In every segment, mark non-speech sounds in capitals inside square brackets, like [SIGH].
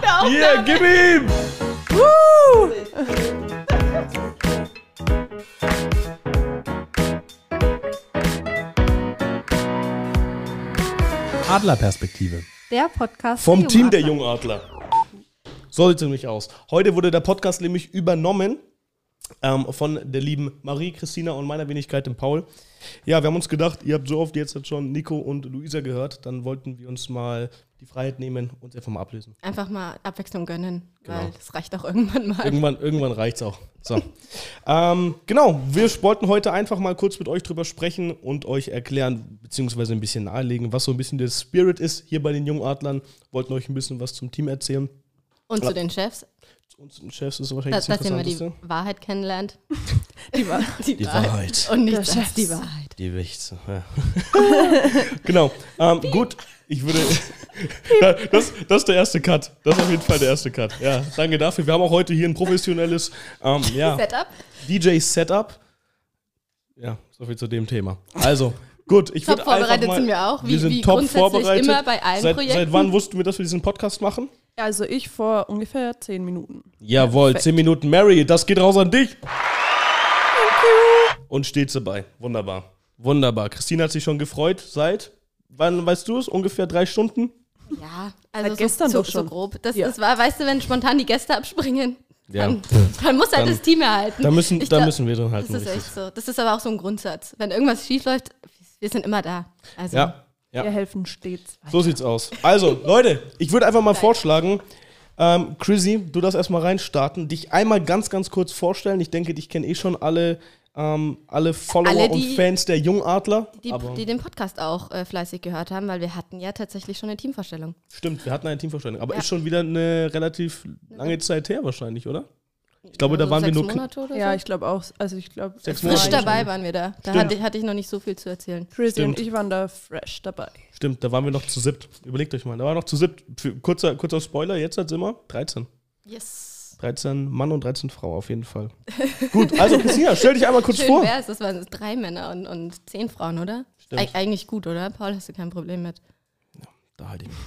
der Aufnahme. Hier, gib ihm! Adlerperspektive. Der Podcast Vom Team der Jungadler. Jungadler. So sieht es nämlich aus. Heute wurde der Podcast nämlich übernommen ähm, von der lieben Marie, Christina und meiner Wenigkeit, dem Paul. Ja, wir haben uns gedacht, ihr habt so oft jetzt schon Nico und Luisa gehört, dann wollten wir uns mal die Freiheit nehmen und einfach mal ablösen. Einfach mal Abwechslung gönnen, weil Genau. das reicht auch irgendwann mal. Irgendwann, irgendwann reicht's auch. So. ähm, genau, wir wollten heute einfach mal kurz mit euch drüber sprechen und euch erklären, beziehungsweise ein bisschen nahelegen, was so ein bisschen der Spirit ist hier bei den Jungadlern. Wollten euch ein bisschen was zum Team erzählen. Und zu den Chefs, Zu uns Chefs ist wahrscheinlich dass, das dass ihr mal die. Wahrheit kennenlernt. [LAUGHS] Die war, Die Wahrheit. Und nicht Der das, Chef. die Wahrheit. Die Wichse. Ja. [LAUGHS] genau. Ähm, gut, ich würde. [LAUGHS] Das, das ist der erste Cut. Das ist auf jeden Fall der erste Cut. Ja, danke dafür. Wir haben auch heute hier ein professionelles ähm, ja, Setup. DJ-Setup. Ja, soviel zu dem Thema. Also, gut, ich Top würde einfach vorbereitet mal, sind wir auch, wie, wir sind wie top grundsätzlich vorbereitet. immer bei allen Seit, Projekten. seit wann wussten wir, dass wir diesen Podcast machen? Also ich vor ungefähr zehn Minuten. Jawohl, Perfekt. 10 Minuten Mary, das geht raus an dich. Und steht dabei. Wunderbar. Wunderbar. Christine hat sich schon gefreut seit, wann weißt du es? Ungefähr drei Stunden? Ja, also Seit so, gestern so, doch so schon. grob. Das, Ja. das war, weißt du, wenn spontan die Gäste abspringen, Ja. dann, dann muss halt Dann- das Team erhalten. Da müssen, Ich da glaub, müssen wir dran halten. Das ist richtig. echt so. Das ist aber auch so ein Grundsatz. Wenn irgendwas schief läuft, wir sind immer da. Also, Ja, ja. Wir helfen stets. So sieht's aus. Also, [LAUGHS] Leute, ich würde einfach mal vorschlagen, ähm, Chrissy, du darfst erstmal reinstarten, dich einmal ganz, ganz kurz vorstellen. Ich denke, dich kennen eh schon alle, ähm, alle Follower Alle, und die- Fans der Jungadler. die, aber die den Podcast auch äh, fleißig gehört haben, weil wir hatten ja tatsächlich schon eine Teamvorstellung. stimmt, wir hatten eine Teamvorstellung. Aber Ja. ist schon wieder eine relativ lange Zeit her wahrscheinlich, oder? Ich glaube, da Also waren wir nur. Monate oder Ja, so. ich glaube auch. Also ich glaube, Sechs Frisch Monate dabei waren wir da. Da hatte, ich- hatte ich noch nicht so viel zu erzählen. Chrissy und ich waren da fresh dabei. Stimmt, da waren wir noch zu siebt. Überlegt euch mal, da waren wir noch zu siebt. Für, kurzer, kurzer Spoiler, jetzt sind wir 13. Yes. 13 Mann und 13 Frau auf jeden Fall. [LAUGHS] Gut, also Christina, stell dich einmal kurz Schön vor. wär's. Das waren drei Männer und, und zehn Frauen, oder? Stimmt. Eig eigentlich gut, oder? Paul, hast du kein Problem mit. Da halte ich mich.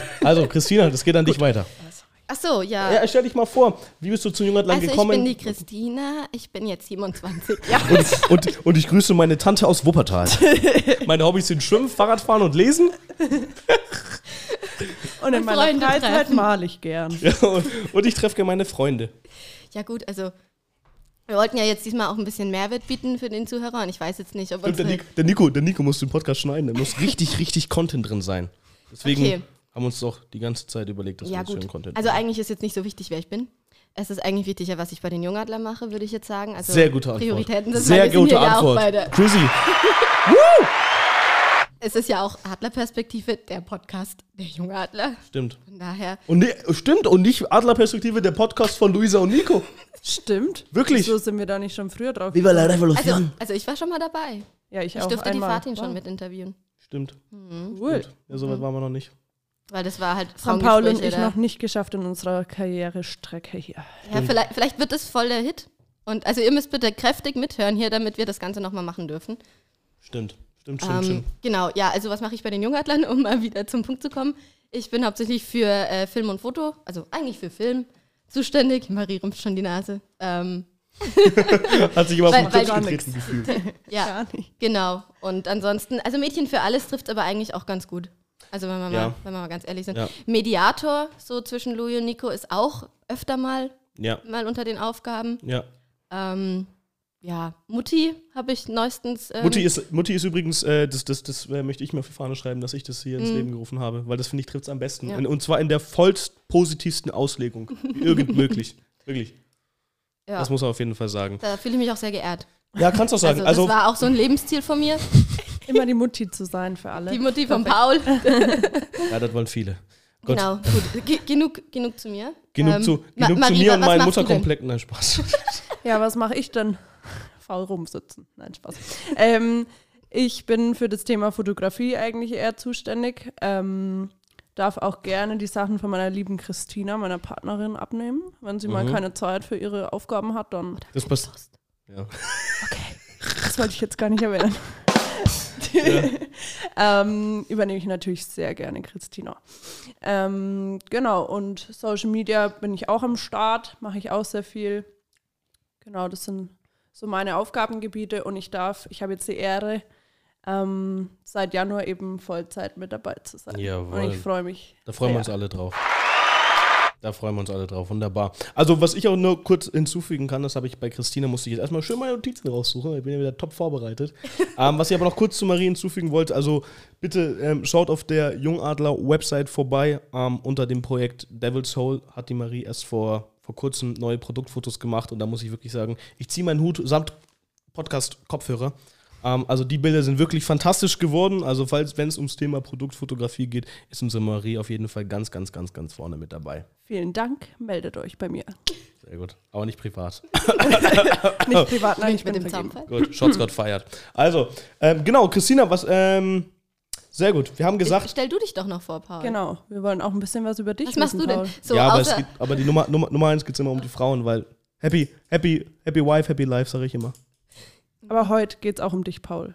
Gut, also Christina, das geht an dich weiter. Ach so, ja. Ja, stell dich mal vor, wie bist du zu Jungadland also ich gekommen? bin die Christina, ich bin jetzt 27. [LAUGHS] Ja. und, und, und ich grüße meine Tante aus Wuppertal. [LAUGHS] meine Hobbys sind Schwimmen, Fahrradfahren und Lesen. [LAUGHS] Und in Und meiner Freunde Freizeit treffen. male ich gern. Ja, und, und ich treffe gerne meine Freunde. ja gut, also wir wollten ja jetzt diesmal auch ein bisschen Mehrwert bieten für den Zuhörer und ich weiß jetzt nicht, ob. Nico, der, Nico, der Nico muss den Podcast schneiden. Da muss richtig, richtig Content drin sein. Deswegen Okay. Haben uns doch die ganze Zeit überlegt, dass Ja wir uns gut, schön Content also eigentlich ist jetzt nicht so wichtig, wer ich bin. Es ist eigentlich wichtiger, was ich bei den Jungadlern mache, würde ich jetzt sagen. Also Sehr gute Antwort. Prioritäten sind Sehr gute ja Antwort. bei der, Chrissy, Es ist ja auch Adlerperspektive, der Podcast der Jungadler. stimmt. Von daher, Und ne, stimmt, und nicht Adlerperspektive, der Podcast von Luisa und Nico. [LAUGHS] Stimmt. Wirklich? So sind wir da nicht schon früher drauf. Viva la also, Revolution. also ich war schon mal dabei. Ja, ich, Ich auch durfte einmal. die Fatin schon mit interviewen. Stimmt. Cool. Ja, so weit waren wir noch nicht. Weil das war halt haben Paul und ich noch nicht geschafft in unserer Karrierestrecke hier. Ja, vielleicht, vielleicht wird es voll der Hit. Und also ihr müsst bitte kräftig mithören hier, damit wir das Ganze nochmal machen dürfen. Stimmt. Stimmt, stimmt, Ähm, stimmt. genau, ja, also was mache ich bei den Jungadlern, um mal wieder zum Punkt zu kommen? Ich bin hauptsächlich für äh, Film und Foto, also eigentlich für Film zuständig. Marie rümpft schon die Nase. Ähm, [LAUGHS] Hat sich immer auf den Tisch getreten gefühlt. [LAUGHS] ja, genau. Und ansonsten, also Mädchen für alles trifft aber eigentlich auch ganz gut. Also wenn wir, Ja. mal, wenn wir mal ganz ehrlich sind. Ja. Mediator, so zwischen Louis und Nico, ist auch öfter mal, Ja, mal unter den Aufgaben. ja. Ähm, ja, Mutti habe ich neuestens. Ähm, Mutti ist, Mutti ist übrigens, äh, das, das, das äh, möchte ich mir auf die Fahne schreiben, dass ich das hier ins Mhm. Leben gerufen habe, weil das finde ich trifft es am besten. Ja. In, und zwar in der vollst positivsten Auslegung. [LAUGHS] Irgend möglich. Wirklich. ja, Das muss man auf jeden Fall sagen. da fühle ich mich auch sehr geehrt. Ja, kannst du auch sagen. Also, Also, das war auch so ein Lebensziel von mir. [LAUGHS] Immer die Mutti zu sein für alle. Die Mutti von Paul. ja, das wollen viele. [LAUGHS] Gut. Genau, gut. Ge genug, genug zu mir. Genug Ähm, zu, Ma- genug zu Marie, mir und denn? Mutterkompletten. Nein, Spaß. [LAUGHS] Ja, was mache ich denn? [LAUGHS] Faul rumsitzen. Nein, Spaß. ähm, ich bin für das Thema Fotografie eigentlich eher zuständig. Ähm, darf auch gerne die Sachen von meiner lieben Christina, meiner Partnerin, abnehmen. Wenn sie mal Mhm. keine Zeit für ihre Aufgaben hat, dann. Das passt. Ja. Das wollte ich jetzt gar nicht erwähnen. [LAUGHS] ähm, übernehme ich natürlich sehr gerne Christina. Ähm, genau, und Social Media bin ich auch am Start, mache ich auch sehr viel. Genau, das sind so meine Aufgabengebiete und ich darf, ich habe jetzt die Ehre, ähm, seit Januar eben Vollzeit mit dabei zu sein. Jawohl. Und ich freue mich. Da freuen wir uns alle drauf. Da freuen wir uns alle drauf. Wunderbar. Also, was ich auch nur kurz hinzufügen kann, das habe ich bei Christina, musste ich jetzt erstmal schön meine Notizen raussuchen. Ich bin ja wieder top vorbereitet. [LAUGHS] ähm, was ich aber noch kurz zu Marie hinzufügen wollte, also bitte ähm, schaut auf der Jungadler-Website vorbei. Ähm, unter dem Projekt Devil's Soul hat die Marie erst vor, vor kurzem neue Produktfotos gemacht und da muss ich wirklich sagen, ich ziehe meinen Hut samt Podcast-Kopfhörer. Ähm, also die Bilder sind wirklich fantastisch geworden. Also falls, wenn es ums Thema Produktfotografie geht, ist unsere Marie auf jeden Fall ganz, ganz, ganz, ganz vorne mit dabei. Vielen Dank, meldet euch bei mir. Sehr gut. Aber nicht privat. [LAUGHS] Nicht privat, nein, ich mit bin dem vergeben. Zaunpfeil. gut, Shots got fired. Also, ähm, genau, Christina, was, ähm, sehr gut. Wir haben gesagt, Stell du dich doch noch vor, Paul. Genau, wir wollen auch ein bisschen was über dich Was machst wissen, du denn? So, ja, aber, geht, aber die Nummer, Nummer, Nummer eins geht es immer um die Frauen, weil happy, happy, happy wife, happy life, sage ich immer. Aber heute geht es auch um dich, Paul.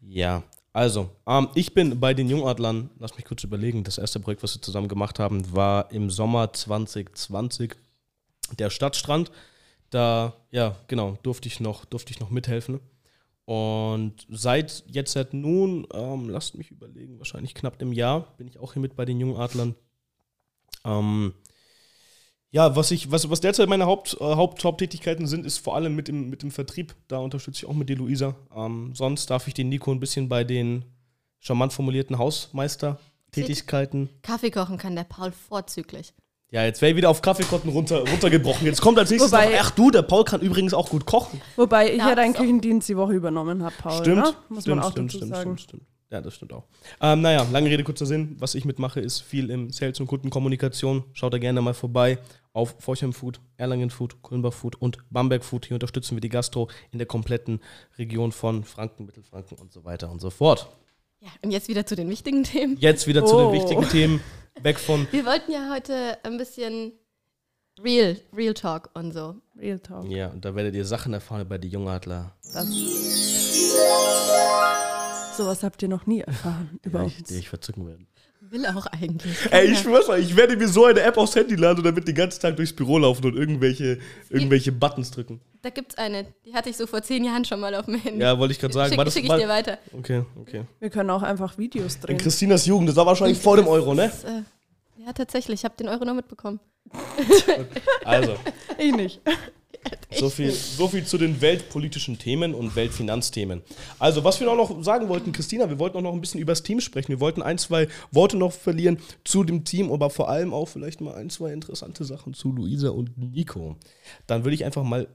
Ja, also, ähm, ich bin bei den Jungadlern, lass mich kurz überlegen, das erste Projekt, was wir zusammen gemacht haben, war im Sommer 2020 der Stadtstrand. Da, ja, genau, durfte ich noch, durfte ich noch mithelfen. Und seit jetzt seit nun, ähm, lasst mich überlegen, wahrscheinlich knapp einem Jahr bin ich auch hier mit bei den Jungadlern. Ähm, ja, was ich, was, was derzeit meine Haupt, äh, Haupt, Haupttätigkeiten sind, ist vor allem mit dem, mit dem Vertrieb. Da unterstütze ich auch mit dir, Luisa. Ähm, sonst darf ich den Nico ein bisschen bei den charmant formulierten Hausmeister-Tätigkeiten. Kaffee kochen kann der Paul vorzüglich. Ja, jetzt wäre ich wieder auf Kaffeekotten runter, runtergebrochen. Jetzt kommt als nächstes Wobei- noch, ach du, der Paul kann übrigens auch gut kochen. Wobei ich Ja, ja deinen Küchendienst die Woche übernommen habe, Paul. Stimmt, ne? Muss stimmt, man auch stimmt, dazu stimmt, sagen. stimmt, stimmt. Ja, das stimmt auch. Ähm, naja, lange Rede, kurzer Sinn. Was ich mitmache, ist viel im Sales- und Kundenkommunikation. Schaut da gerne mal vorbei auf Forchheim Food, Erlangen Food, Kulmbach Food und Bamberg Food. Hier unterstützen wir die Gastro in der kompletten Region von Franken, Mittelfranken und so weiter und so fort. Ja, und jetzt wieder zu den wichtigen Themen. Jetzt wieder zu Oh. den wichtigen Themen. Weg von. [LAUGHS] Wir wollten ja heute ein bisschen Real, Real Talk und so. Real Talk. Ja, und da werdet ihr Sachen erfahren bei die Jungadler. Das. Sowas habt ihr noch nie erfahren über Ja, uns. ich, die ich verzücken werden. Will auch eigentlich. Ey, ich schwör's euch, ich werde mir so eine App aufs Handy laden und damit den ganzen Tag durchs Büro laufen und irgendwelche, irgendwelche Buttons drücken. Da gibt's eine, die hatte ich so vor zehn Jahren schon mal auf dem Handy. Ja, wollte ich gerade sagen. Schick, schick ich mal- dir weiter. Okay, okay. Wir können auch einfach Videos In drehen. Christinas Jugend, das war wahrscheinlich vor dem Euro, ne? Das, äh, ja, tatsächlich. Ich habe den Euro noch mitbekommen. [LAUGHS] Also, Ich nicht. So viel, so viel zu den weltpolitischen Themen und Weltfinanzthemen. Also, was wir auch noch sagen wollten, Christina, wir wollten auch noch ein bisschen über das Team sprechen. Wir wollten ein, zwei Worte noch verlieren zu dem Team, aber vor allem auch vielleicht mal ein, zwei interessante Sachen zu Luisa und Nico. Dann würde ich einfach mal.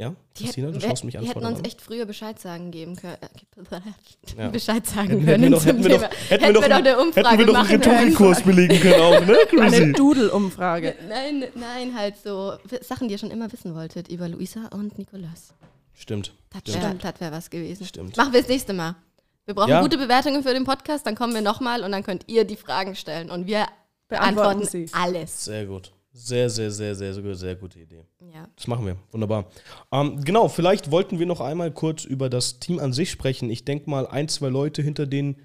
Ja, Die Christina, hätten, du schaust mich an. die hätten uns der echt früher Bescheid sagen geben können. [LAUGHS] Ja. [LAUGHS] Bescheid sagen Hätten, hätten können wir [LAUGHS] hätten wir doch, hätten wir eine hätten Umfrage wir doch einen machen können. Rhetorikkurs belegen können auch, ne, Eine Chrissy? Doodle-Umfrage. Nein, nein, halt so Sachen, die ihr schon immer wissen wolltet über Luisa und Nikolas. Stimmt. Das Stimmt. wäre wär was gewesen. Stimmt. Machen wir das nächste Mal. Wir brauchen Ja. gute Bewertungen für den Podcast, dann kommen wir nochmal und dann könnt ihr die Fragen stellen und wir Beantworten beantworten sie. alles. Sehr gut. Sehr, sehr, sehr, sehr, sehr, sehr gute Idee. Ja. Das machen wir. Wunderbar. Ähm, genau, vielleicht wollten wir noch einmal kurz über das Team an sich sprechen. Ich denke mal, ein, zwei Leute hinter den,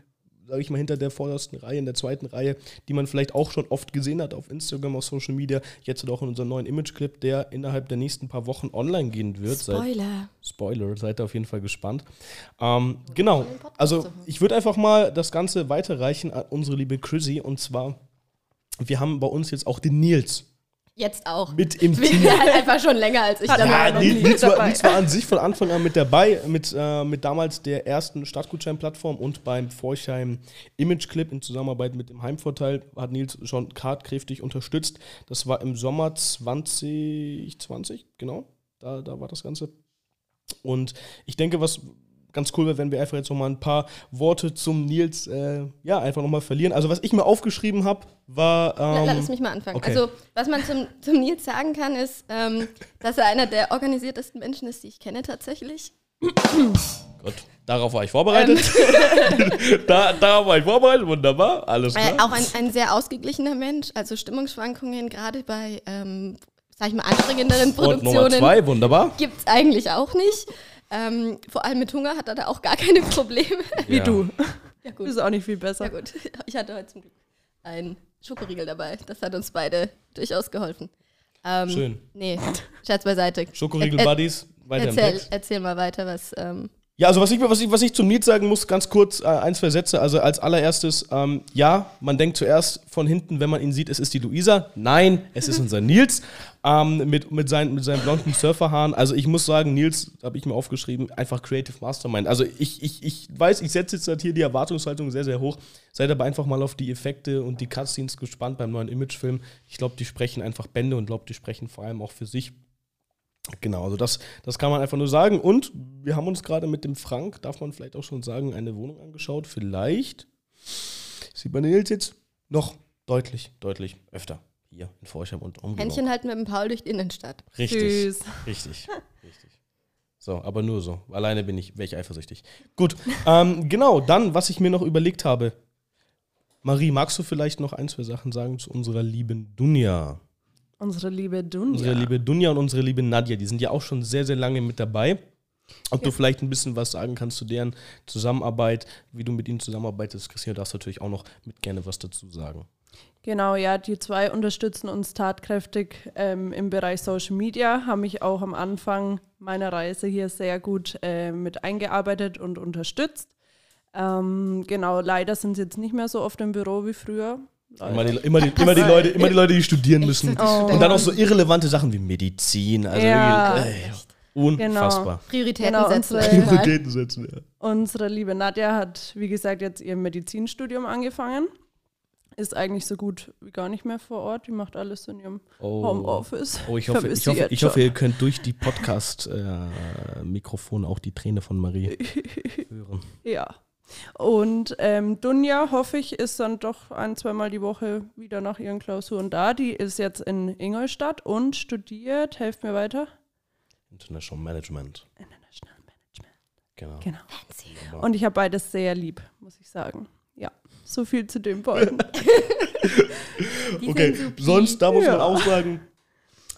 sage ich mal, hinter der vordersten Reihe, in der zweiten Reihe, die man vielleicht auch schon oft gesehen hat auf Instagram, auf Social Media, jetzt auch in unserem neuen Image-Clip, der innerhalb der nächsten paar Wochen online gehen wird. Seid, Spoiler. Spoiler, seid ihr auf jeden Fall gespannt. Ähm, genau, also ich würde einfach mal das Ganze weiterreichen an unsere liebe Chrissy und zwar, wir haben bei uns jetzt auch den Nils Jetzt auch. mit im [LAUGHS] Wir Team. halt einfach schon länger als ich dabei. Ja, noch Nils, war, dabei. Nils war an sich von Anfang an mit dabei, mit, äh, mit damals der ersten Stadtgutschein-Plattform und beim Forchheim Image Clip in Zusammenarbeit mit dem Heimvorteil hat Nils schon tatkräftig unterstützt. Das war im Sommer 2020, genau, da, da war das Ganze. Und ich denke, was ganz cool wäre, wenn wir einfach jetzt noch mal ein paar Worte zum Nils, äh, ja, einfach noch mal verlieren. Also was ich mir aufgeschrieben habe, war... Ähm, Lass mich mal anfangen. okay. Also, was man zum, [LAUGHS] zum Nils sagen kann, ist, ähm, dass er einer der organisiertesten Menschen ist, die ich kenne tatsächlich. [COUGHS] Gott, darauf war ich vorbereitet. [LAUGHS] da, darauf war ich vorbereitet, wunderbar, alles Äh, klar. auch ein, ein sehr ausgeglichener Mensch. Also Stimmungsschwankungen, gerade bei, ähm, sag ich mal, anstrengenderen Und Nummer Produktionen, zwei, wunderbar. gibt es eigentlich auch nicht. Ähm, vor allem mit Hunger hat er da auch gar keine Probleme. [LAUGHS] Wie Ja. du. Ja Du bist auch nicht viel besser. Ja gut, [LAUGHS] ich hatte heute zum Glück einen Schokoriegel dabei. Das hat uns beide durchaus geholfen. Ähm, Schön. Nee, Scherz beiseite. Schokoriegel Ä- ä- Buddies, weiter im Erzähl, Text. erzähl mal weiter, was. Ähm, Ja, also was ich, was ich, was ich zum Nils sagen muss, ganz kurz, äh, ein, zwei Sätze. Also als allererstes, ähm, ja, man denkt zuerst von hinten, wenn man ihn sieht, es ist die Luisa. Nein, es ist unser Nils ähm, mit, mit, seinen, mit seinen blonden Surferhaaren. Also ich muss sagen, Nils, habe ich mir aufgeschrieben, einfach Creative Mastermind. Also ich, ich, ich weiß, ich setze jetzt halt hier die Erwartungshaltung sehr, sehr hoch. Seid aber einfach mal auf die Effekte und die Cutscenes gespannt beim neuen Imagefilm. Ich glaube, die sprechen einfach Bände und glaube, die sprechen vor allem auch für sich. Genau, also das, das kann man einfach nur sagen. Und wir haben uns gerade mit dem Frank, darf man vielleicht auch schon sagen, eine Wohnung angeschaut. Vielleicht sieht man den Nils jetzt noch deutlich, deutlich öfter hier in Forchheim und Umgebung. Händchen halten mit dem Paul durch die Innenstadt. Richtig, Süß. richtig, richtig. So, aber nur so. Alleine bin ich, wäre ich eifersüchtig. Gut, ähm, genau, dann, was ich mir noch überlegt habe. Marie, magst du vielleicht noch ein, zwei Sachen sagen zu unserer lieben Dunja? Unsere liebe Dunja. Unsere liebe Dunja und unsere liebe Nadja, die sind ja auch schon sehr, sehr lange mit dabei. Ob du vielleicht ein bisschen was sagen kannst zu deren Zusammenarbeit, wie du mit ihnen zusammenarbeitest, Christina, darfst natürlich auch noch mit gerne was dazu sagen. Genau, ja, die zwei unterstützen uns tatkräftig ähm, im Bereich Social Media, haben mich auch am Anfang meiner Reise hier sehr gut äh, mit eingearbeitet und unterstützt. Ähm, genau, leider sind sie jetzt nicht mehr so oft im Büro wie früher. Immer die, immer, die, immer, die Leute, immer die Leute, die studieren müssen. Oh. Und dann auch so irrelevante Sachen wie Medizin. Also Ja. ey, unfassbar. Prioritäten Genau, setzen. Prioritäten setzen, ja. Unsere liebe Nadja hat, wie gesagt, jetzt ihr Medizinstudium angefangen. Ist eigentlich so gut wie gar nicht mehr vor Ort. Die macht alles in ihrem Oh. Homeoffice. Oh, ich hoffe, ich, hoffe, ich hoffe, ihr könnt durch die Podcast-Mikrofone auch die Träne von Marie [LAUGHS] hören. Ja. Und ähm, Dunja, hoffe ich, ist dann doch ein, zweimal die Woche wieder nach ihren Klausuren da. Die ist jetzt in Ingolstadt und studiert, helft mir weiter. International Management. International Management. Genau. Genau. Wunderbar. Und ich habe beides sehr lieb, muss ich sagen. Ja, so viel zu den [LAUGHS] beiden. Okay, sonst, da muss man Ja. auch sagen,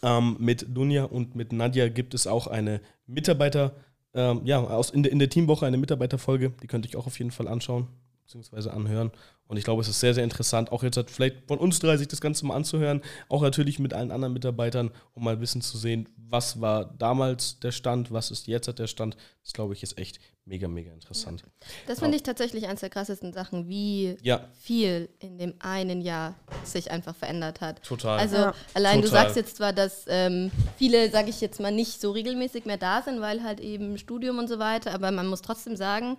ähm, mit Dunja und mit Nadja gibt es auch eine Mitarbeiter, ähm, ja, aus, in, der, in der Teamwoche eine Mitarbeiterfolge, die könnte ich auch auf jeden Fall anschauen, beziehungsweise anhören. Und ich glaube, es ist sehr, sehr interessant, auch jetzt halt vielleicht von uns drei sich das Ganze mal anzuhören, auch natürlich mit allen anderen Mitarbeitern, um mal ein bisschen zu sehen, was war damals der Stand, was ist jetzt halt der Stand. Das glaube ich ist echt mega, mega interessant. Das finde ich tatsächlich eines der krassesten Sachen, wie Ja, viel in dem einen Jahr sich einfach verändert hat. total. Also Ja. allein du Total. sagst jetzt zwar, dass ähm, viele, sage ich jetzt mal, nicht so regelmäßig mehr da sind, weil halt eben Studium und so weiter, aber man muss trotzdem sagen,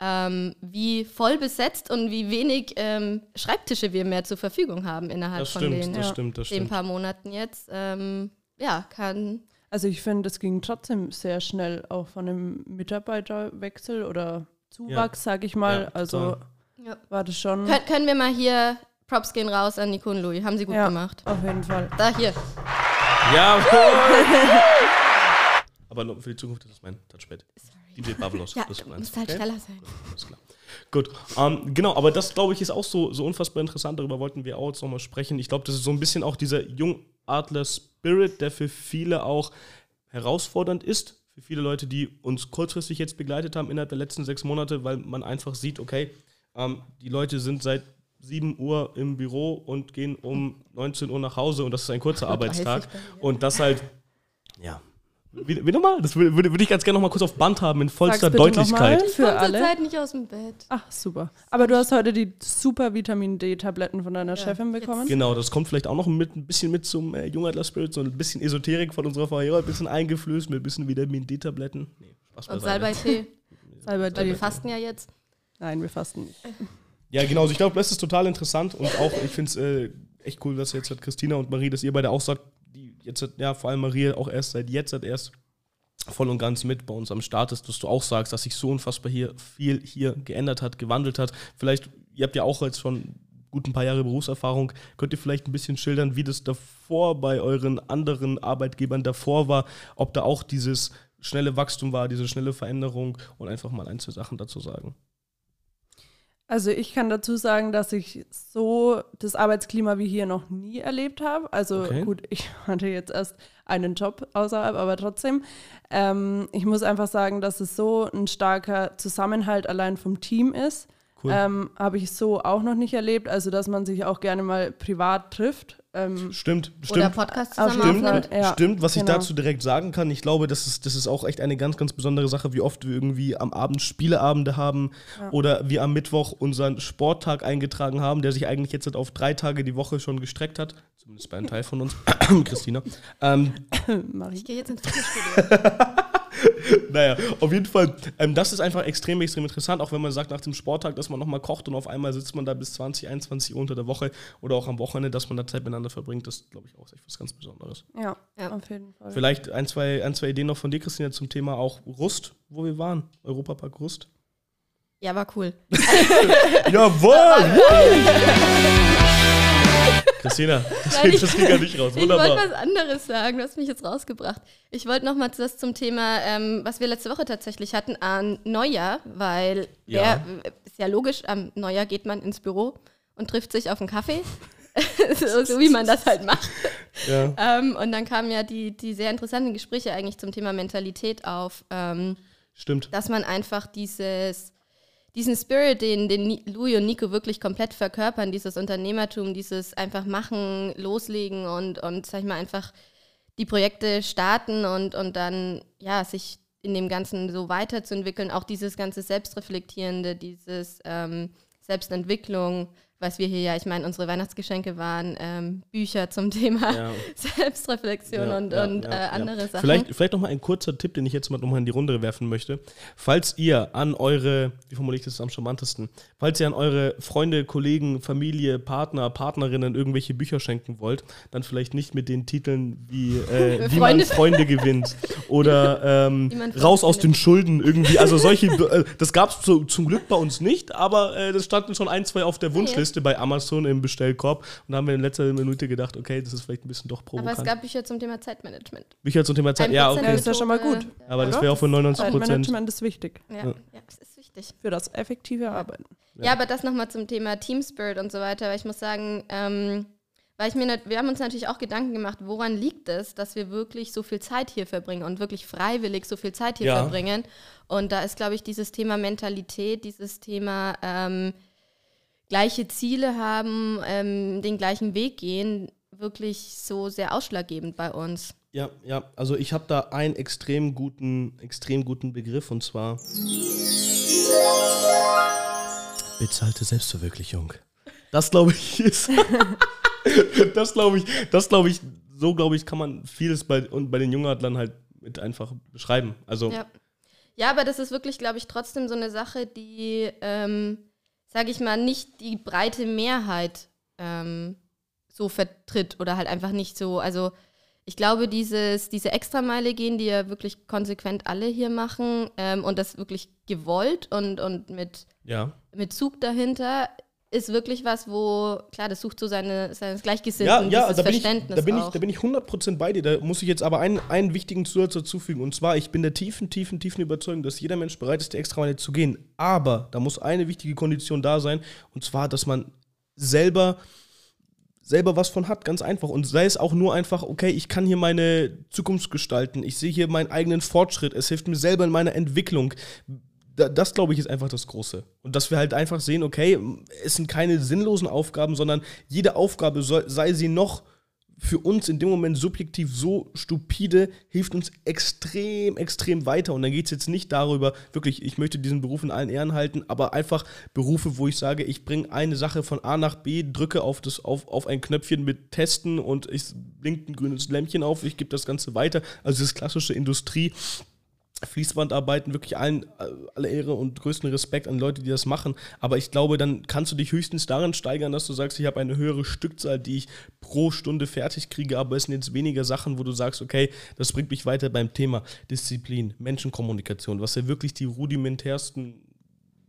ähm, wie voll besetzt und wie wenig ähm, Schreibtische wir mehr zur Verfügung haben innerhalb das von stimmt, den, das ja, stimmt, das den stimmt. paar Monaten jetzt. Ähm, ja, kann Also ich finde, es ging trotzdem sehr schnell auch von einem Mitarbeiterwechsel oder Zuwachs, sag ich mal. Ja, also war das schon Kön können wir mal hier Props gehen raus an Nico und Louis. Haben sie gut Ja. gemacht. auf jeden Fall. Da hier. Jawohl! [LAUGHS] Aber für die Zukunft, das ist mein Touchpad. DJ Pavlos. Ja, das du musst halt Okay? schneller sein. Alles klar. Gut, ähm, genau, aber das glaube ich ist auch so, so unfassbar interessant. Darüber wollten wir auch jetzt nochmal sprechen. Ich glaube, das ist so ein bisschen auch dieser Jungadler-Spirit, der für viele auch herausfordernd ist. Für viele Leute, die uns kurzfristig jetzt begleitet haben innerhalb der letzten sechs Monate, weil man einfach sieht, okay, ähm, die Leute sind seit 7 Uhr im Büro und gehen um 19 Uhr nach Hause und das ist ein kurzer Arbeitstag. Und das halt, ja. Wie, wie nochmal? Das würde, würde ich ganz gerne nochmal kurz auf Band haben, in vollster Sag's bitte Deutlichkeit. nochmal. Für Kommt alle. Zeit nicht aus dem Bett. Ach, super. Aber du hast heute die super Vitamin D-Tabletten von deiner Ja, Chefin jetzt- bekommen? Genau, das kommt vielleicht auch noch mit, ein bisschen mit zum äh, Jungadler Spirit, so ein bisschen Esoterik von unserer Frau Hera, ein bisschen eingeflößt mit ein bisschen Vitamin D-Tabletten. Nee, Spaß Und beiseite. Salbei-Tee. [LAUGHS] Salbei Weil wir fasten ja jetzt. Nein, wir fasten nicht. Ja, genau, also ich glaube, das ist total interessant und auch, ich finde es äh, echt cool, dass jetzt hat Christina und Marie, dass ihr beide auch sagt, jetzt, hat, ja, vor allem Marie auch erst seit jetzt hat erst voll und ganz mit bei uns am Start ist, dass du auch sagst, dass sich so unfassbar hier viel hier geändert hat, gewandelt hat. Vielleicht, ihr habt ja auch jetzt schon gut ein paar Jahre Berufserfahrung, könnt ihr vielleicht ein bisschen schildern, wie das davor bei euren anderen Arbeitgebern davor war, ob da auch dieses schnelle Wachstum war, diese schnelle Veränderung und einfach mal ein, zwei Sachen dazu sagen. Also ich kann dazu sagen, dass ich so das Arbeitsklima wie hier noch nie erlebt habe. Also Okay. gut, ich [LAUGHS] hatte jetzt erst einen Job außerhalb, aber trotzdem. Ähm, ich muss einfach sagen, dass es so ein starker Zusammenhalt allein vom Team ist. Cool. Ähm, habe ich so auch noch nicht erlebt. Also dass man sich auch gerne mal privat trifft. Ähm, Stimmt, Oder stimmt. Podcast Auf zusammen aufnimmt. Fall. Ja, Stimmt, was ich genau. dazu direkt sagen kann, ich glaube, das ist, das ist auch echt eine ganz, ganz besondere Sache, wie oft wir irgendwie am Abend Spieleabende haben oder wir am Mittwoch unseren Sporttag eingetragen haben, der sich eigentlich jetzt auf drei Tage die Woche schon gestreckt hat. Zumindest bei einem Teil von uns, [COUGHS] Christina. Ähm, Marie. Ich gehe jetzt ins [LAUGHS] Fitnessstudio. [LAUGHS] naja, auf jeden Fall, ähm, das ist einfach extrem, extrem interessant, auch wenn man sagt nach dem Sporttag, dass man nochmal kocht und auf einmal sitzt man da bis 20, 21 Uhr unter der Woche oder auch am Wochenende, dass man da Zeit miteinander verbringt, das glaube ich auch echt was ganz Besonderes. Ja, Ja. auf jeden Fall. Vielleicht ein zwei, ein, zwei Ideen noch von dir, Christina, zum Thema auch Rust, wo wir waren. Europapark Rust. Ja, war cool. [LAUGHS] Jawohl! [LAUGHS] Christina, das Nein, [LAUGHS] geht, ich- das geht gar nicht raus. Ich wollte Wunderbar. was anderes sagen, du hast mich jetzt rausgebracht. Ich wollte noch mal das zum Thema, ähm, was wir letzte Woche tatsächlich hatten, an Ja. Neujahr, weil wer, ist ja logisch, am Neujahr geht man ins Büro und trifft sich auf einen Kaffee, [LAUGHS] so, so wie man das halt macht. [LAUGHS] Ja. Ähm, und dann kamen ja die, die sehr interessanten Gespräche eigentlich zum Thema Mentalität auf. Ähm, Stimmt. dass man einfach dieses, diesen Spirit, den, den Louis und Nico wirklich komplett verkörpern, dieses Unternehmertum, dieses einfach machen, loslegen und, und sag ich mal, einfach die Projekte starten und, und dann ja, sich in dem Ganzen so weiterzuentwickeln, auch dieses ganze Selbstreflektierende, dieses ähm, Selbstentwicklung, was wir hier ja, ich meine, unsere Weihnachtsgeschenke waren ähm, Bücher zum Thema Ja. [LAUGHS] Selbstreflexion Ja, und, ja, und äh, andere Sachen. Vielleicht, vielleicht noch mal ein kurzer Tipp, den ich jetzt mal nochmal in die Runde werfen möchte. Falls ihr an eure, wie formuliere ich das am charmantesten, falls ihr an eure Freunde, Kollegen, Familie, Partner, Partnerinnen irgendwelche Bücher schenken wollt, dann vielleicht nicht mit den Titeln wie äh, [LAUGHS] Wie man Freunde. Gewinnt oder ähm, Raus aus den Schulden irgendwie. Also solche, [LAUGHS] äh, das gab es zu, zum Glück bei uns nicht, aber äh, das standen schon ein, zwei auf der Wunschliste bei Amazon im Bestellkorb und da haben wir in letzter Minute gedacht, okay, das ist vielleicht ein bisschen doch Aber provokant. es gab Bücher zum Thema Zeitmanagement. Bücher zum Thema Zeit. Ja, 1% okay. ist ja schon mal gut. Aber das wäre auch für 99 Prozent. Zeitmanagement ist wichtig Ja, Ja. ja. das ist wichtig. für das effektive Arbeiten. Ja, aber das nochmal zum Thema Team Spirit und so weiter, weil ich muss sagen, ähm, weil ich mir, wir haben uns natürlich auch Gedanken gemacht, woran liegt es, dass wir wirklich so viel Zeit hier verbringen und wirklich freiwillig so viel Zeit hier Ja. verbringen. Und da ist, glaube ich, dieses Thema Mentalität, dieses Thema ähm, gleiche Ziele haben, ähm, den gleichen Weg gehen, wirklich so sehr ausschlaggebend bei uns. Ja, ja. Also ich habe da einen extrem guten, extrem guten Begriff und zwar bezahlte Selbstverwirklichung. Das glaube ich [LAUGHS] ist. das glaube ich, das glaube ich, so glaube ich, kann man vieles bei, und bei den Jungadlern halt mit einfach beschreiben. Also Ja. ja, aber das ist wirklich, glaube ich, trotzdem so eine Sache, die, ähm, sage ich mal, nicht die breite Mehrheit ähm, so vertritt oder halt einfach nicht so. Also ich glaube, dieses, diese Extrameile gehen, die ja wirklich konsequent alle hier machen ähm, und das wirklich gewollt und, und mit, ja. mit Zug dahinter, ist wirklich was, wo, klar, das sucht so seine, seines Ja, Gleichgesinnten, ja, dieses da bin, ich, Verständnis da, bin ich, da bin ich 100% bei dir. Da muss ich jetzt aber einen, einen wichtigen Zusatz dazufügen. Und zwar, ich bin der tiefen, tiefen, tiefen Überzeugung, dass jeder Mensch bereit ist, die Extrameile zu gehen. Aber da muss eine wichtige Kondition da sein. Und zwar, dass man selber selber was von hat, ganz einfach. Und sei es auch nur einfach, okay, ich kann hier meine Zukunft gestalten, ich sehe hier meinen eigenen Fortschritt, es hilft mir selber in meiner Entwicklung. Da, das, glaube ich, ist einfach das Große. Und dass wir halt einfach sehen, okay, es sind keine sinnlosen Aufgaben, sondern jede Aufgabe, sei sie noch für uns in dem Moment subjektiv so stupide, hilft uns extrem, extrem weiter. Und dann geht es jetzt nicht darüber, wirklich, ich möchte diesen Beruf in allen Ehren halten, aber einfach Berufe, wo ich sage, ich bringe eine Sache von A nach B, drücke auf, das, auf, auf ein Knöpfchen mit Testen und ich blinkt ein grünes Lämpchen auf, ich gebe das Ganze weiter. Also das klassische Industrie. Fließbandarbeiten, wirklich allen, alle Ehre und größten Respekt an Leute, die das machen. Aber ich glaube, dann kannst du dich höchstens daran steigern, dass du sagst, ich habe eine höhere Stückzahl, die ich pro Stunde fertig kriege, aber es sind jetzt weniger Sachen, wo du sagst, okay, das bringt mich weiter beim Thema Disziplin, Menschenkommunikation, was ja wirklich die rudimentärsten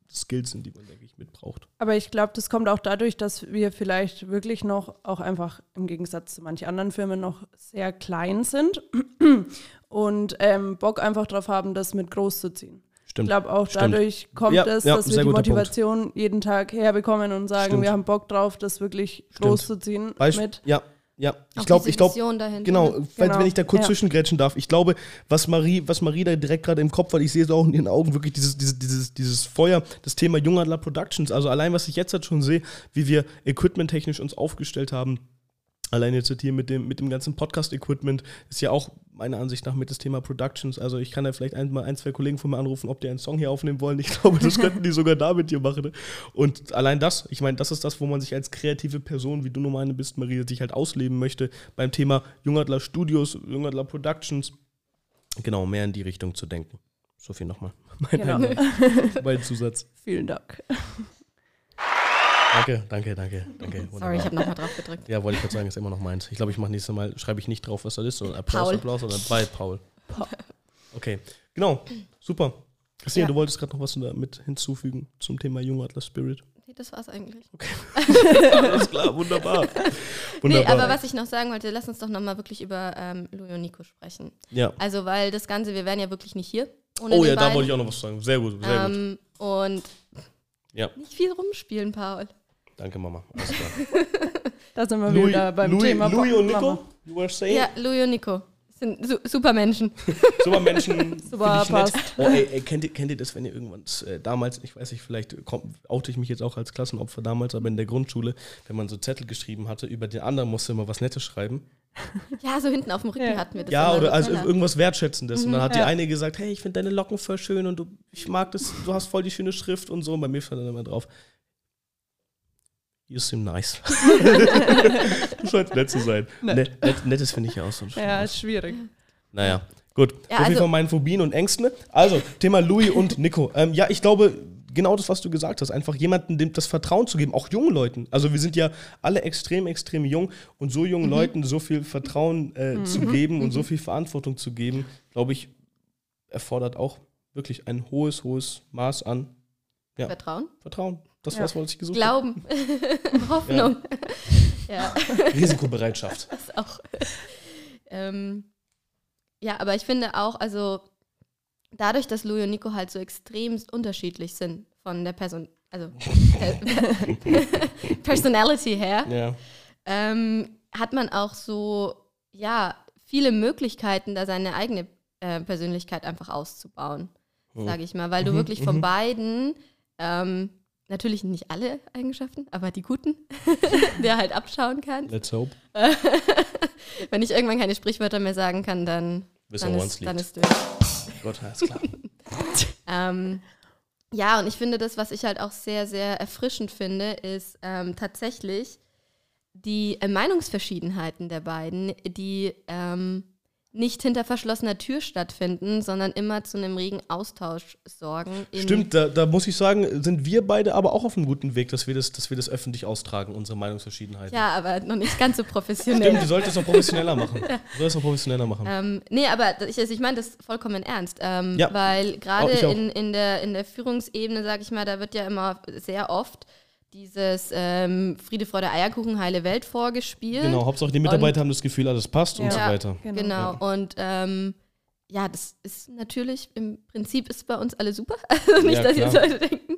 Skills sind, die man, denke ich, mitbraucht. Aber ich glaube, das kommt auch dadurch, dass wir vielleicht wirklich noch auch einfach im Gegensatz zu manch anderen Firmen noch sehr klein sind und ähm, Bock einfach drauf haben, das mit groß zu ziehen. Stimmt. Ich glaube auch Stimmt. dadurch kommt Ja, es, ja, dass wir die guter Punkt. Motivation jeden Tag herbekommen und sagen, Stimmt. wir haben Bock drauf, das wirklich groß zu ziehen Beisp mit. Ja, ja. Ich glaube, ich glaube, genau, ne? wenn, Genau, wenn ich da kurz ja. zwischengrätschen darf, ich glaube, was Marie, was Marie da direkt gerade im Kopf hat, ich sehe es auch in ihren Augen, wirklich dieses, dieses, dieses, dieses Feuer, das Thema Jungadler Productions. Also allein, was ich jetzt halt schon sehe, wie wir equipmenttechnisch uns aufgestellt haben, allein jetzt hier mit dem, mit dem ganzen Podcast-Equipment, ist ja auch meiner Ansicht nach mit das Thema Productions. Also ich kann da vielleicht ein, mal ein, zwei Kollegen von mir anrufen, ob die einen Song hier aufnehmen wollen. Ich [LAUGHS] glaube, das könnten die sogar da mit dir machen. Ne? Und allein das, ich meine, das ist das, wo man sich als kreative Person, wie du nun eine bist, Maria, sich halt ausleben möchte, beim Thema Jungadler Studios, Jungadler Productions, genau, mehr in die Richtung zu denken. So viel nochmal. [LAUGHS] Mein, Genau. mein [LAUGHS] Zusatz. Vielen Dank. Danke, danke, danke, danke. Sorry, ich habe nochmal drauf gedrückt. Ja, wollte ich gerade sagen, ist immer noch meins. Ich glaube, ich mache nächstes Mal, schreibe ich nicht drauf, was das ist, sondern Applaus, Paul. Applaus, sondern bei Paul. Okay, genau, super. Christine, Ja. du wolltest gerade noch was mit hinzufügen zum Thema Junge Atlas Spirit. Nee, das war's eigentlich. [LAUGHS] Alles klar, wunderbar. Nee, wunderbar. aber was ich noch sagen wollte, lass uns doch nochmal wirklich über ähm, Louis und Nico sprechen. ja. Also, weil das Ganze, wir wären ja wirklich nicht hier. Oh ja, da beiden. wollte ich auch noch was sagen. Sehr gut, sehr gut. ähm, Und Ja, nicht viel rumspielen, Paul. Danke Mama. Alles klar. [LAUGHS] Da sind wir Louis, wieder beim Louis, Thema Louis und Mama. Nico, you were saying? Ja, Louis und Nico. Sind su super Menschen. [LAUGHS] Super Menschen. [LAUGHS] Super, passt. Oh, ey, ey, kennt, ihr, kennt ihr das, wenn ihr irgendwann äh, damals, ich weiß nicht, vielleicht komm, oute ich mich jetzt auch als Klassenopfer damals, aber in der Grundschule, wenn man so Zettel geschrieben hatte, über den anderen musste man was Nettes schreiben. Ja, so hinten auf dem Rücken Ja. hatten wir das. Ja, immer oder so also irgendwas Wertschätzendes. Und dann hat die ja. eine gesagt, hey, ich finde deine Locken voll schön und du, ich mag das, du hast voll die schöne Schrift und so. Und bei mir stand dann immer drauf, you seem nice. [LAUGHS] [LAUGHS] du scheinst nett zu sein. Nett, nett, nettes finde ich ja auch so. ein Ja, ist schwierig. Naja, gut. Ja, so viel also- von meinen Phobien und Ängsten. Also, Thema Louis und Nico. Ähm, ja, ich glaube, genau das, was du gesagt hast. Einfach jemandem dem das Vertrauen zu geben, auch jungen Leuten. Also, wir sind ja alle extrem, extrem jung und so Mhm. jungen Leuten so viel Vertrauen äh, zu geben und so viel Verantwortung zu geben, glaube ich, erfordert auch wirklich ein hohes, hohes Maß an ja. Vertrauen, Vertrauen. Das Ja. war's, was ich gesucht habe. Glauben, [LAUGHS] Hoffnung. [LAUGHS] Ja, Risikobereitschaft. [LAUGHS] das auch. ähm, ja, aber ich finde auch, also dadurch, dass Louis und Nico halt so extremst unterschiedlich sind von der Person, also Personality her, Ja. ähm, hat man auch so, ja, viele Möglichkeiten, da seine eigene äh, Persönlichkeit einfach auszubauen, Mhm. sage ich mal, weil du wirklich von beiden, ähm, natürlich nicht alle Eigenschaften, aber die guten, [LAUGHS] der halt abschauen kann. Let's hope. [LAUGHS] Wenn ich irgendwann keine Sprichwörter mehr sagen kann, dann, dann, ist, dann ist durch. Gott, alles klar. [LAUGHS] Ähm, ja, und ich finde, das, was ich halt auch sehr, sehr erfrischend finde, ist ähm, tatsächlich die äh, Meinungsverschiedenheiten der beiden, die ähm, nicht hinter verschlossener Tür stattfinden, sondern immer zu einem regen Austausch sorgen. Stimmt, da, da muss ich sagen, sind wir beide aber auch auf einem guten Weg, dass wir das, dass wir das öffentlich austragen, unsere Meinungsverschiedenheiten. Ja, aber noch nicht ganz so professionell. Stimmt, du solltest noch [LAUGHS] professioneller machen. Du solltest noch professioneller machen. Ähm, nee, aber ich, also ich meine das vollkommen ernst, ähm, Ja. weil gerade in, in, der, in der Führungsebene, sag ich mal, da wird ja immer sehr oft dieses ähm, Friede, Freude, Eierkuchen, heile Welt vorgespielt. Genau, Hauptsache die Mitarbeiter haben das Gefühl, alles passt und Ja. so weiter. Genau. Genau, und ähm, ja, das ist natürlich, im Prinzip ist bei uns alle super. [LAUGHS] Also nicht, Ja, dass jetzt. Leute denken.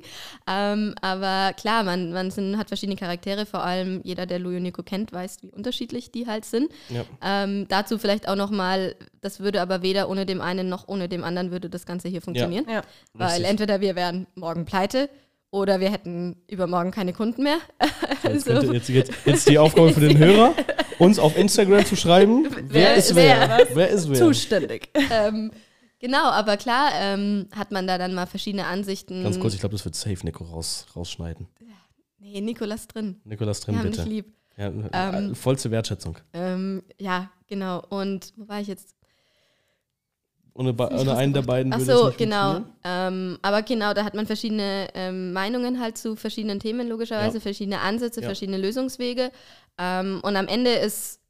Ähm, aber klar, man, man sind, hat verschiedene Charaktere, vor allem jeder, der Louis und Nico kennt, weiß, wie unterschiedlich die halt sind. Ja. Ähm, dazu vielleicht auch nochmal, das würde aber weder ohne dem einen noch ohne dem anderen würde das Ganze hier funktionieren. Ja. Weil entweder wir wären morgen pleite oder wir hätten übermorgen keine Kunden mehr. [LAUGHS] Jetzt, könnte, jetzt, jetzt, jetzt die Aufgabe für den [LAUGHS] Hörer, uns auf Instagram zu schreiben, wer, Wer ist wer? Wer ist wer? Zuständig. ähm, genau, aber klar ähm, hat man da dann mal verschiedene Ansichten. Ganz kurz, ich glaube, das wird safe Nico raus, rausschneiden. Nee, Nikolas drin. Nikolas Wir drin, haben bitte. dich lieb. Ja, Ähm, äh, vollste Wertschätzung. Ähm, ja, genau. Und wo war ich jetzt? Ohne, ohne einen der beiden Ach so, genau. Ähm, aber genau, da hat man verschiedene ähm, Meinungen halt zu verschiedenen Themen, logischerweise, Ja. verschiedene Ansätze, Ja. verschiedene Lösungswege. Ähm, und am Ende ist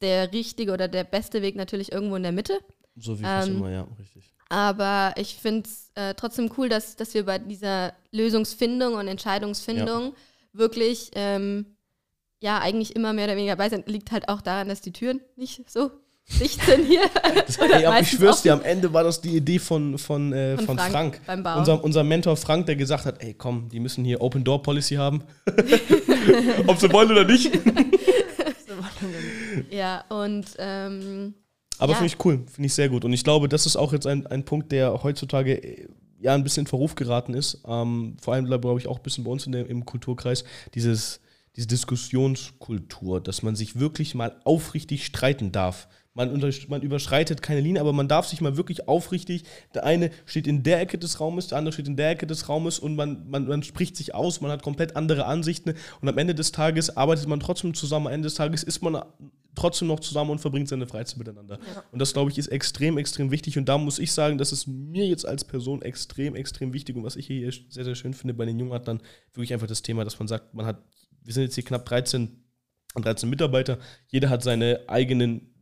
der richtige oder der beste Weg natürlich irgendwo in der Mitte. So wie fast ähm, immer, ja, richtig. Aber ich finde es äh, trotzdem cool, dass, dass wir bei dieser Lösungsfindung und Entscheidungsfindung wirklich, ähm, ja, eigentlich immer mehr oder weniger bei sind. Liegt halt auch daran, dass die Türen nicht so 16 hier. Das, ey, aber ich schwör's dir, am Ende war das die Idee von, von, äh, von, Von Frank. Frank. Unser, unser Mentor Frank, der gesagt hat, ey komm, die müssen hier Open Door Policy haben. [LAUGHS] Ob sie wollen oder nicht. Ja, und ähm, Aber Ja. finde ich cool, finde ich sehr gut. Und ich glaube, das ist auch jetzt ein, ein Punkt, der heutzutage äh, ja ein bisschen in Verruf geraten ist. Ähm, vor allem, glaube ich, auch ein bisschen bei uns in der, im Kulturkreis, dieses, diese Diskussionskultur, dass man sich wirklich mal aufrichtig streiten darf. Man, unter, man überschreitet keine Linie, aber man darf sich mal wirklich aufrichtig. Der eine steht in der Ecke des Raumes, der andere steht in der Ecke des Raumes und man, man, man spricht sich aus, man hat komplett andere Ansichten und am Ende des Tages arbeitet man trotzdem zusammen. Am Ende des Tages ist man trotzdem noch zusammen und verbringt seine Freizeit miteinander. Und das, glaube ich, ist extrem, extrem wichtig. Und da muss ich sagen, das ist mir jetzt als Person extrem, extrem wichtig. Und was ich hier sehr, sehr schön finde bei den Jungadlern, wirklich einfach das Thema, dass man sagt, man hat, wir sind jetzt hier knapp 13, 13 Mitarbeiter, jeder hat seine eigenen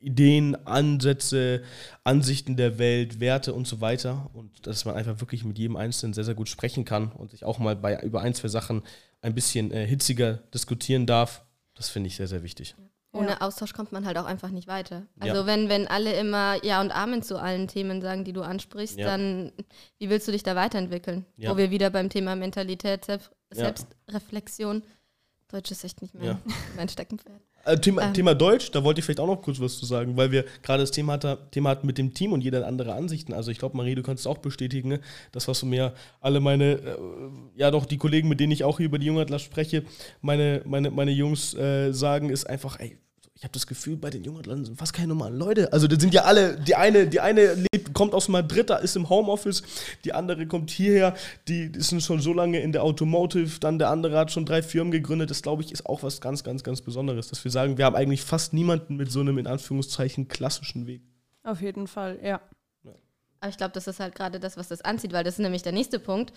Ideen, Ansätze, Ansichten der Welt, Werte und so weiter. Und dass man einfach wirklich mit jedem Einzelnen sehr, sehr gut sprechen kann und sich auch mal bei über ein, zwei Sachen ein bisschen äh, hitziger diskutieren darf. Das finde ich sehr, sehr wichtig. ohne Ja. Austausch kommt man halt auch einfach nicht weiter. Also Ja. wenn, wenn alle immer Ja und Amen zu allen Themen sagen, die du ansprichst, Ja. dann wie willst du dich da weiterentwickeln? Ja. Wo wir wieder beim Thema Mentalität, Selbst Ja. Selbstreflexion, Deutsch ist echt nicht mehr Ja. [LAUGHS] mein Steckenpferd. Äh, Thema, Ähm. Thema Deutsch, da wollte ich vielleicht auch noch kurz was zu sagen, weil wir gerade das Thema, hatte, Thema hatten mit dem Team und jeder hat andere Ansichten. Also ich glaube, Marie, du kannst es auch bestätigen, ne? das, was mir alle meine, äh, ja doch, die Kollegen, mit denen ich auch hier über die Jungadler spreche, meine, meine, meine Jungs äh, sagen, ist einfach, ey, ich habe das Gefühl, bei den Jungadlern sind fast keine normalen Leute. Also das sind ja alle, die eine, die eine lebt, kommt aus Madrid, da ist im Homeoffice, die andere kommt hierher, die, die sind schon so lange in der Automotive, dann der andere hat schon drei Firmen gegründet. Das, glaube ich, ist auch was ganz, ganz, ganz Besonderes, dass wir sagen, wir haben eigentlich fast niemanden mit so einem, in Anführungszeichen, klassischen Weg. Auf jeden Fall, ja. Aber ich glaube, das ist halt gerade das, was das anzieht, weil das ist nämlich der nächste Punkt,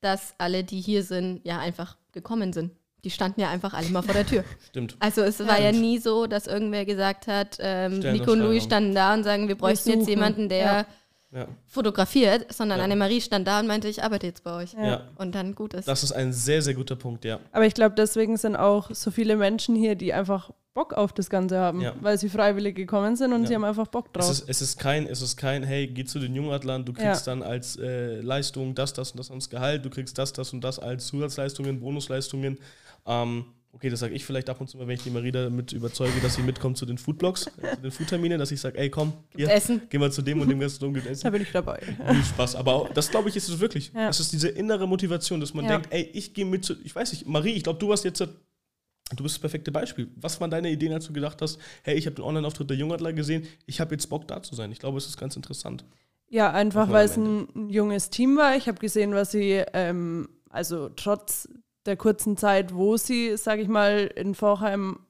dass alle, die hier sind, ja einfach gekommen sind. Die standen ja einfach alle mal vor der Tür. [LAUGHS] Stimmt. Also es war ja nie so, dass irgendwer gesagt hat, ähm, Nico und Louis standen da und sagen, wir bräuchten jetzt jemanden, der Ja. Ja. fotografiert, sondern Ja. Annemarie stand da und meinte, ich arbeite jetzt bei euch. Ja. Und dann gut ist. Das ist ein sehr, sehr guter Punkt, ja. Aber ich glaube, deswegen sind auch so viele Menschen hier, die einfach Bock auf das Ganze haben, Ja. weil sie freiwillig gekommen sind und Ja. sie haben einfach Bock drauf. Es ist, es, ist kein, es ist kein, hey, geh zu den Jungadlern, du kriegst dann als äh, Leistung das, das und das ans Gehalt, du kriegst das, das und das als Zusatzleistungen, Bonusleistungen. Ähm, okay, das sage ich vielleicht ab und zu mal, wenn ich die Marie damit überzeuge, dass sie mitkommt zu den Foodblogs, äh, zu den Foodterminen, dass ich sage, ey, komm, hier, Essen. gehen wir zu dem und dem Gastronom gibt da Essen. bin ich dabei. Viel Spaß. Aber auch, das glaube ich, ist es wirklich. Ja. Es ist diese innere Motivation, dass man Ja. denkt, ey, ich gehe mit zu, ich weiß nicht, Marie, ich glaube, du warst jetzt, du bist das perfekte Beispiel. Was waren deine Ideen, als du gedacht hast, hey, ich habe den Online-Auftritt der Jungadler gesehen, ich habe jetzt Bock da zu sein. Ich glaube, es ist ganz interessant. Ja, einfach weil es ein, ein junges Team war. Ich habe gesehen, was sie, ähm, also trotz der kurzen Zeit, wo sie, sage ich mal, in Vorheim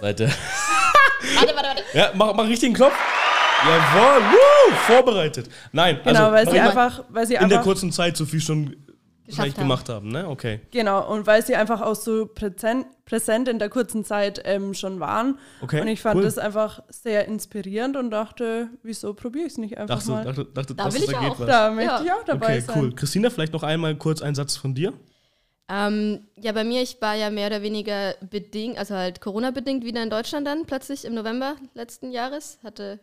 Seite. [LAUGHS] Warte, warte, warte. Ja, mach, mach richtigen Knopf. Jawohl, woo, vorbereitet. Nein, Genau, also weil sie einfach, weil sie in der kurzen Zeit so viel schon vielleicht gemacht haben, ne? Okay. genau, und weil sie einfach auch so präsent, präsent in der kurzen Zeit ähm, schon waren. Okay. und ich fand cool. das einfach sehr inspirierend und dachte, wieso probiere ich es nicht einfach Dachte, mal? dachte, dachte, Da dass will es ich geht auch. was. da möchte Ja. ich auch dabei Okay, sein. cool. Christina, vielleicht noch einmal kurz ein Satz von dir. Ähm, ja, bei mir, ich war ja mehr oder weniger bedingt, also halt Corona-bedingt wieder in Deutschland dann plötzlich im November letzten Jahres. Hatte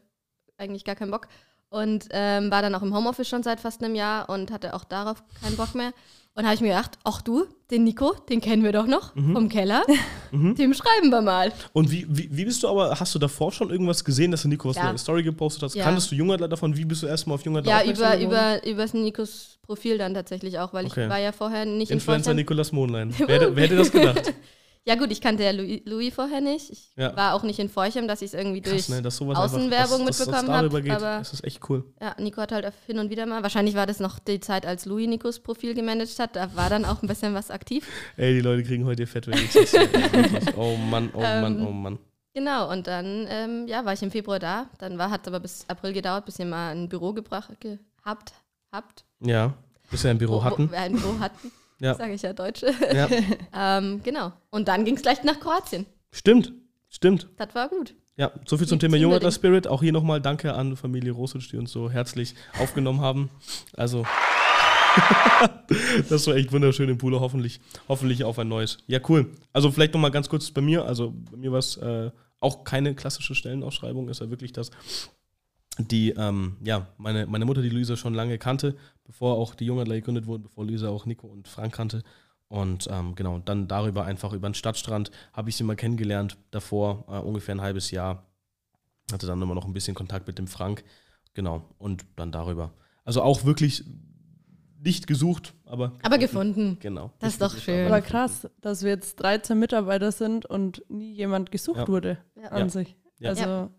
eigentlich gar keinen Bock. Und ähm, war dann auch im Homeoffice schon seit fast einem Jahr und hatte auch darauf keinen Bock mehr. Und habe ich mir gedacht, ach du, den Nico, den kennen wir doch noch Mhm. vom Keller. [LAUGHS] Dem schreiben wir mal. Und wie, wie, wie bist du aber, hast du davor schon irgendwas gesehen, dass der Nico was Ja. in Story gepostet hat? Ja. Kanntest du Jungadler davon? Wie bist du erstmal auf Jungadler Ja, über, über, über Nikos Profil dann tatsächlich auch, weil Okay. ich war ja vorher nicht Influencer in Forchheim. Nikolas Mohnlein. [LAUGHS] Wer, hätte- wer hätte das gedacht? [LAUGHS] Ja gut, ich kannte ja Louis, Louis vorher nicht. Ich Ja. war auch nicht in Forchheim, dass ich es irgendwie durch Krass, ne, dass sowas Außenwerbung einfach, dass, mitbekommen dass darüber hab, geht. aber- Das ist echt cool. Ja, Nico hat halt hin und wieder mal. Wahrscheinlich war das noch die Zeit, als Louis Nikos Profil gemanagt hat. Da war dann auch ein bisschen was aktiv. [LAUGHS] Ey, die Leute kriegen heute ihr Fett, wenn ich. [LAUGHS] Oh Mann, oh Mann, Ähm, oh Mann. Genau, und dann ja, ja, war ich im Februar da. Dann hat es aber bis April gedauert, bis wir mal ein Büro gebracht gehabt habt. Ja, bis wir ein Büro Wo- hatten. Wo wir ein Büro hatten. [LAUGHS] Ja. Sage ich ja Deutsche. Ja. [LAUGHS] ähm, genau. Und dann ging es gleich nach Kroatien. Stimmt, stimmt. Das war gut. Ja, so viel zum Thema Jungadler. Spirit. Auch hier nochmal danke an Familie Rosic, die uns so herzlich aufgenommen haben. Also, [LAUGHS] das war echt wunderschön im Pool. Hoffentlich, hoffentlich auf ein neues. Ja, cool. Also vielleicht nochmal ganz kurz bei mir. Also bei mir war es äh, auch keine klassische Stellenausschreibung, ist ja wirklich das, die, ähm, ja, meine, meine Mutter, die Luisa schon lange kannte, bevor auch die Jungadler gegründet wurden, bevor Luisa auch Nico und Frank kannte. Und ähm, genau, dann darüber einfach über den Stadtstrand habe ich sie mal kennengelernt, davor äh, ungefähr ein halbes Jahr. Hatte dann immer noch ein bisschen Kontakt mit dem Frank. Genau, und dann darüber. Also auch wirklich nicht gesucht, aber. Aber gefunden. Genau. Das ist doch schön. Aber krass, dass wir jetzt 13 Mitarbeiter sind und nie jemand gesucht Ja. wurde Ja. an Ja. sich. Ja. Also,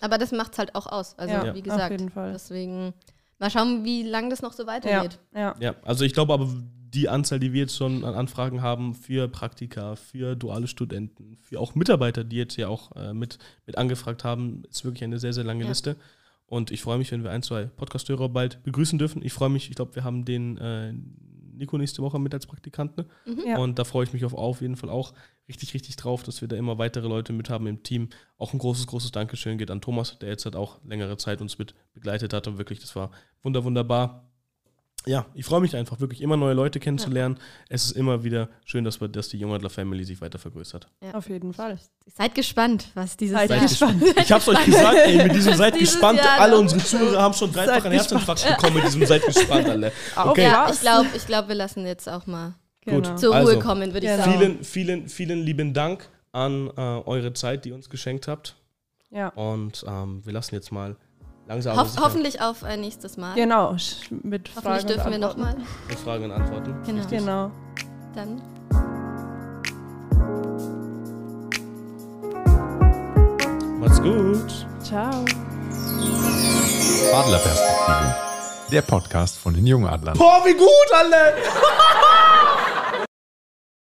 Aber das macht es halt auch aus. Also, Ja, wie auf gesagt. jeden Fall. Deswegen mal schauen, wie lange das noch so ja, weitergeht. ja. Ja, also ich glaube aber, die Anzahl, die wir jetzt schon an Anfragen haben für Praktika, für duale Studenten, für auch Mitarbeiter, die jetzt ja auch äh, mit, mit angefragt haben, ist wirklich eine sehr, sehr lange Ja. Liste. Und ich freue mich, wenn wir ein, zwei Podcasthörer bald begrüßen dürfen. Ich freue mich, ich glaube, wir haben den äh, Nico nächste Woche mit als Praktikant. Ne? Ja. Und da freue ich mich auf, auf jeden Fall auch richtig, richtig drauf, dass wir da immer weitere Leute mit haben im Team. Auch ein großes, großes Dankeschön geht an Thomas, der jetzt halt auch längere Zeit uns mit begleitet hat. Und wirklich, das war wunder, wunderbar. Ja, ich freue mich einfach, wirklich immer neue Leute kennenzulernen. Es ist immer wieder schön, dass, wir, dass die Jungadler Family sich weiter vergrößert. Auf jeden Fall. Seid gespannt, was dieses Seid Jahr. gespannt. Ich hab's euch gesagt, ey, mit diesem [LAUGHS] Seid gespannt. Jahr Alle noch. unsere Zuhörer haben schon dreifach einen Herzinfarkt bekommen mit diesem Seid gespannt, alle. Okay. Ja, ich glaube, ich glaub, wir lassen jetzt auch mal Genau. Gut. zur Also, Ruhe kommen, würde ich genau. sagen. Vielen, vielen, vielen lieben Dank an äh, eure Zeit, die ihr uns geschenkt habt. Ja. Und ähm, wir lassen jetzt mal langsam Hoff, hoffentlich auf ein nächstes Mal. Genau, sch- mit Hoffentlich Fragen dürfen wir und Antworten. nochmal. mit Fragen und Antworten. Genau. Genau. Dann Macht's gut. Ciao. Adlerperspektive. Der Podcast von den Jungadlern. Boah, wie gut, alle! [LAUGHS]